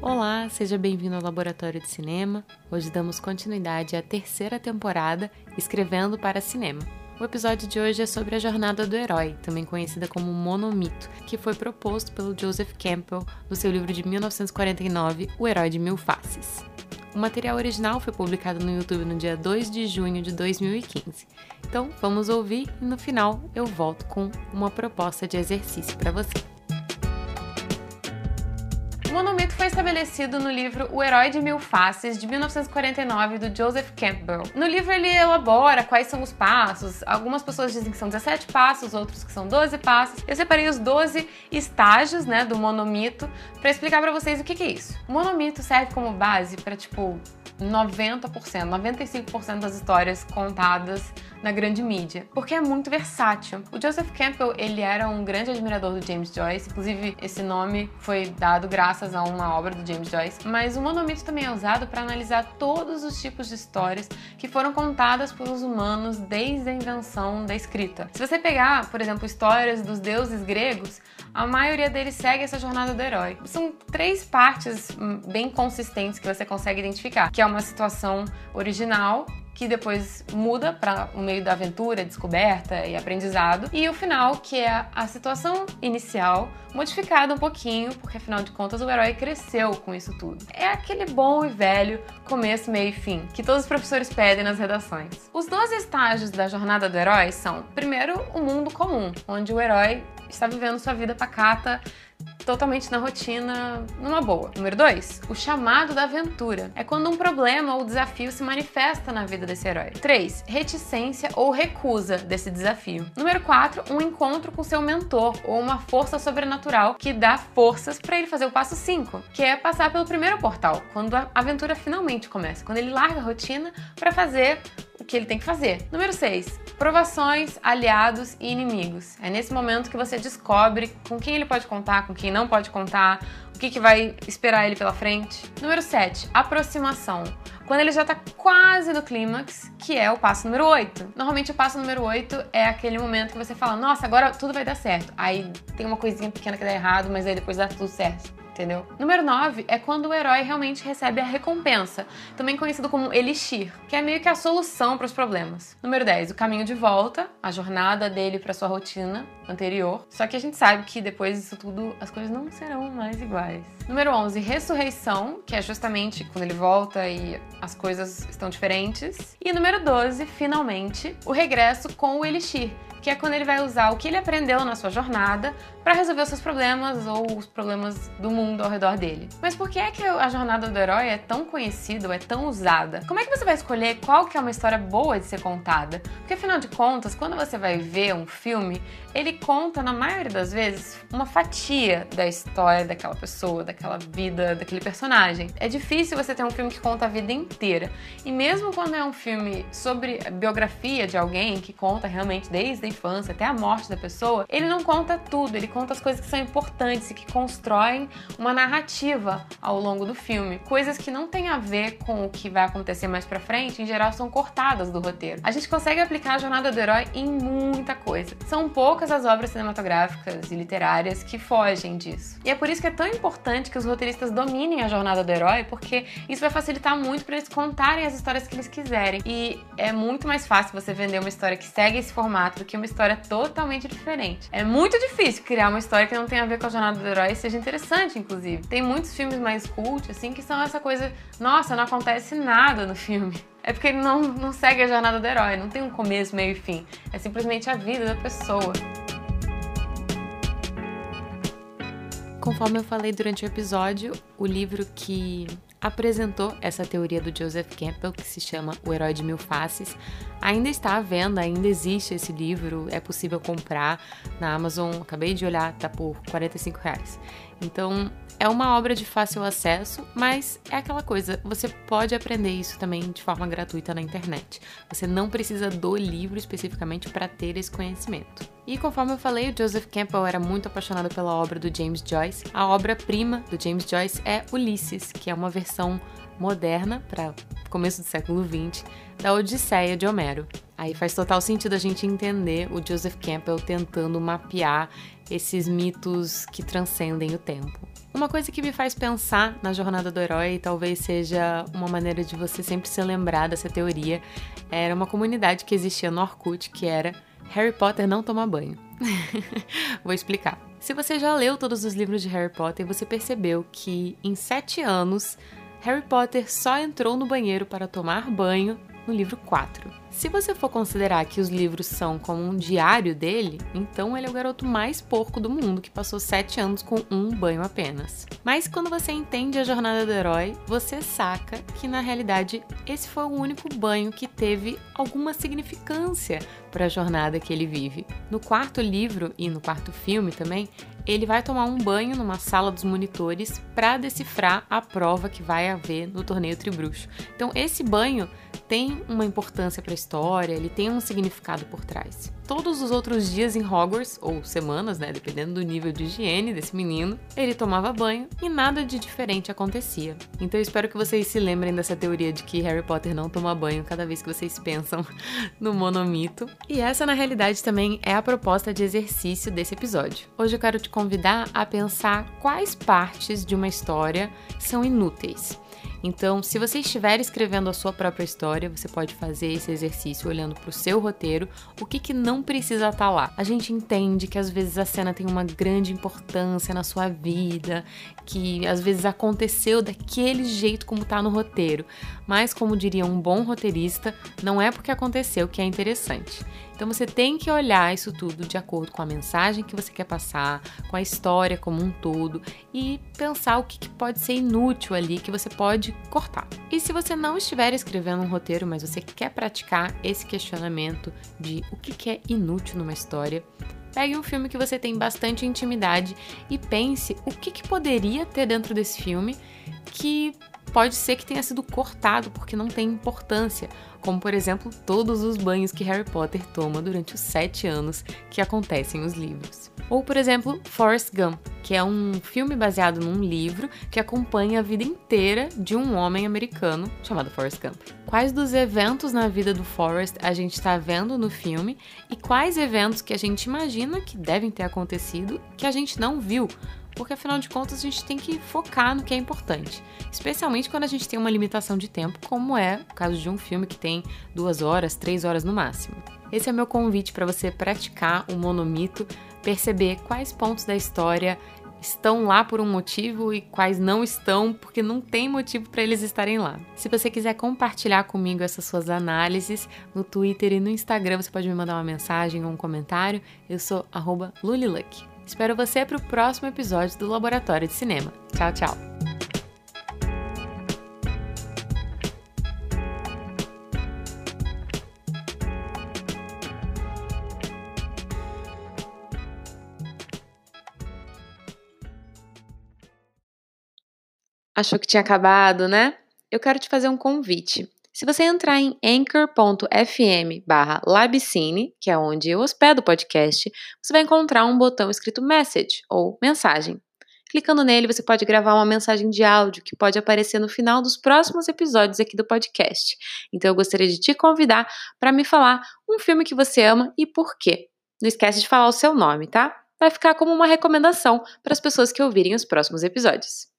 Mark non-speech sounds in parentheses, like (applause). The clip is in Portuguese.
Olá, seja bem-vindo ao Laboratório de Cinema. Hoje damos continuidade à terceira temporada Escrevendo para Cinema. O episódio de hoje é sobre a jornada do herói, também conhecida como monomito, que foi proposto pelo Joseph Campbell no seu livro de 1949, O Herói de Mil Faces. O material original foi publicado no YouTube no dia 2 de junho de 2015. Então, vamos ouvir e no final eu volto com uma proposta de exercício para você. O monomito foi estabelecido no livro O Herói de Mil Faces, de 1949, do Joseph Campbell. No livro ele elabora quais são os passos. Algumas pessoas dizem que são 17 passos, outros que são 12 passos. Eu separei os 12 estágios, né, do monomito para explicar para vocês o que, que é isso. O monomito serve como base para tipo 90%, 95% das histórias contadas na grande mídia, porque é muito versátil. O Joseph Campbell, ele era um grande admirador do James Joyce, inclusive esse nome foi dado graças a uma obra do James Joyce, mas o monomito também é usado para analisar todos os tipos de histórias que foram contadas pelos humanos desde a invenção da escrita. Se você pegar, por exemplo, histórias dos deuses gregos, a maioria deles segue essa jornada do herói. São três partes hum, bem consistentes que você consegue identificar, que é uma situação original, que depois muda para o meio da aventura, descoberta e aprendizado, e o final, que é a situação inicial, modificada um pouquinho, porque afinal de contas o herói cresceu com isso tudo. É aquele bom e velho começo, meio e fim, que todos os professores pedem nas redações. Os 12 estágios da jornada do herói são, primeiro, o mundo comum, onde o herói está vivendo sua vida pacata, totalmente na rotina, numa boa. Número 2, o chamado da aventura. É quando um problema ou desafio se manifesta na vida desse herói. 3, reticência ou recusa desse desafio. Número 4, um encontro com seu mentor ou uma força sobrenatural que dá forças para ele fazer o passo 5, que é passar pelo primeiro portal, quando a aventura finalmente começa, quando ele larga a rotina para fazer o que ele tem que fazer. Número 6. Provações, aliados e inimigos. É nesse momento que você descobre com quem ele pode contar, com quem não pode contar, o que, que vai esperar ele pela frente. Número 7. Aproximação. Quando ele já tá quase no clímax, que é o passo número 8. Normalmente o passo número 8 é aquele momento que você fala, nossa, agora tudo vai dar certo. Aí tem uma coisinha pequena que dá errado, mas aí depois dá tudo certo entendeu? Número 9 é quando o herói realmente recebe a recompensa, também conhecido como elixir, que é meio que a solução para os problemas. Número 10, o caminho de volta, a jornada dele para sua rotina anterior. Só que a gente sabe que depois disso tudo as coisas não serão mais iguais. Número 11, ressurreição, que é justamente quando ele volta e as coisas estão diferentes. E número 12, finalmente, o regresso com o elixir, que é quando ele vai usar o que ele aprendeu na sua jornada para resolver os seus problemas ou os problemas do mundo ao redor dele. Mas por que é que a jornada do herói é tão conhecida é tão usada? Como é que você vai escolher qual que é uma história boa de ser contada? Porque afinal de contas, quando você vai ver um filme, ele conta na maioria das vezes uma fatia da história daquela pessoa, daquela vida, daquele personagem. É difícil você ter um filme que conta a vida inteira. E mesmo quando é um filme sobre a biografia de alguém que conta realmente desde a infância até a morte da pessoa, ele não conta tudo, ele as coisas que são importantes e que constroem uma narrativa ao longo do filme. Coisas que não têm a ver com o que vai acontecer mais pra frente, em geral são cortadas do roteiro. A gente consegue aplicar a jornada do herói em muita coisa. São poucas as obras cinematográficas e literárias que fogem disso. E é por isso que é tão importante que os roteiristas dominem a jornada do herói, porque isso vai facilitar muito para eles contarem as histórias que eles quiserem. E é muito mais fácil você vender uma história que segue esse formato do que uma história totalmente diferente. É muito difícil criar uma história que não tem a ver com a jornada do herói seja interessante, inclusive. Tem muitos filmes mais cult, assim, que são essa coisa, nossa, não acontece nada no filme. É porque ele não, não segue a jornada do herói, não tem um começo, meio e fim. É simplesmente a vida da pessoa. Conforme eu falei durante o episódio, o livro que apresentou essa teoria do Joseph Campbell, que se chama O Herói de Mil Faces. Ainda está à venda, ainda existe esse livro, é possível comprar na Amazon. Acabei de olhar, tá por 45 reais. Então, é uma obra de fácil acesso, mas é aquela coisa, você pode aprender isso também de forma gratuita na internet. Você não precisa do livro especificamente para ter esse conhecimento. E conforme eu falei, o Joseph Campbell era muito apaixonado pela obra do James Joyce. A obra-prima do James Joyce é Ulisses, que é uma versão moderna para começo do século XX da Odisseia de Homero. Aí faz total sentido a gente entender o Joseph Campbell tentando mapear esses mitos que transcendem o tempo. Uma coisa que me faz pensar na jornada do herói, talvez seja uma maneira de você sempre se lembrar dessa teoria, era uma comunidade que existia no Orkut que era Harry Potter não toma banho. (laughs) Vou explicar. Se você já leu todos os livros de Harry Potter, você percebeu que em sete anos Harry Potter só entrou no banheiro para tomar banho no livro 4. Se você for considerar que os livros são como um diário dele, então ele é o garoto mais porco do mundo que passou sete anos com um banho apenas. Mas quando você entende a jornada do herói, você saca que na realidade esse foi o único banho que teve alguma significância para a jornada que ele vive. No quarto livro e no quarto filme também, ele vai tomar um banho numa sala dos monitores para decifrar a prova que vai haver no torneio Tribruxo. Então esse banho tem uma importância para a história, ele tem um significado por trás. Todos os outros dias em Hogwarts, ou semanas, né, dependendo do nível de higiene desse menino, ele tomava banho e nada de diferente acontecia. Então eu espero que vocês se lembrem dessa teoria de que Harry Potter não toma banho cada vez que vocês pensam (laughs) no monomito. E essa, na realidade, também é a proposta de exercício desse episódio. Hoje eu quero te convidar a pensar quais partes de uma história são inúteis. Então, se você estiver escrevendo a sua própria história, você pode fazer esse exercício olhando para o seu roteiro, o que, que não precisa estar tá lá. A gente entende que às vezes a cena tem uma grande importância na sua vida, que às vezes aconteceu daquele jeito como está no roteiro, mas como diria um bom roteirista, não é porque aconteceu que é interessante. Então você tem que olhar isso tudo de acordo com a mensagem que você quer passar, com a história como um todo e pensar o que, pode ser inútil ali que você pode cortar. E se você não estiver escrevendo um roteiro, mas você quer praticar esse questionamento de o que, é inútil numa história, pegue um filme que você tem bastante intimidade e pense o que poderia ter dentro desse filme que pode ser que tenha sido cortado porque não tem importância, como por exemplo todos os banhos que Harry Potter toma durante os sete anos que acontecem nos livros. Ou por exemplo, Forrest Gump, que é um filme baseado num livro que acompanha a vida inteira de um homem americano chamado Forrest Gump. Quais dos eventos na vida do Forrest a gente está vendo no filme e quais eventos que a gente imagina que devem ter acontecido que a gente não viu, porque afinal de contas a gente tem que focar no que é importante, especialmente quando a gente tem uma limitação de tempo, como é o caso de um filme que tem duas horas, três horas no máximo. Esse é meu convite para você praticar o monomito, perceber quais pontos da história estão lá por um motivo e quais não estão, porque não tem motivo para eles estarem lá. Se você quiser compartilhar comigo essas suas análises no Twitter e no Instagram, você pode me mandar uma mensagem ou um comentário. Eu sou Luliluck. Espero você para o próximo episódio do Laboratório de Cinema. Tchau, tchau! Achou que tinha acabado, né? Eu quero te fazer um convite. Se você entrar em anchor.fm barra labcine, que é onde eu hospedo o podcast, você vai encontrar um botão escrito message ou mensagem. Clicando nele, você pode gravar uma mensagem de áudio que pode aparecer no final dos próximos episódios aqui do podcast. Então eu gostaria de te convidar para me falar um filme que você ama e por quê. Não esquece de falar o seu nome, tá? Vai ficar como uma recomendação para as pessoas que ouvirem os próximos episódios.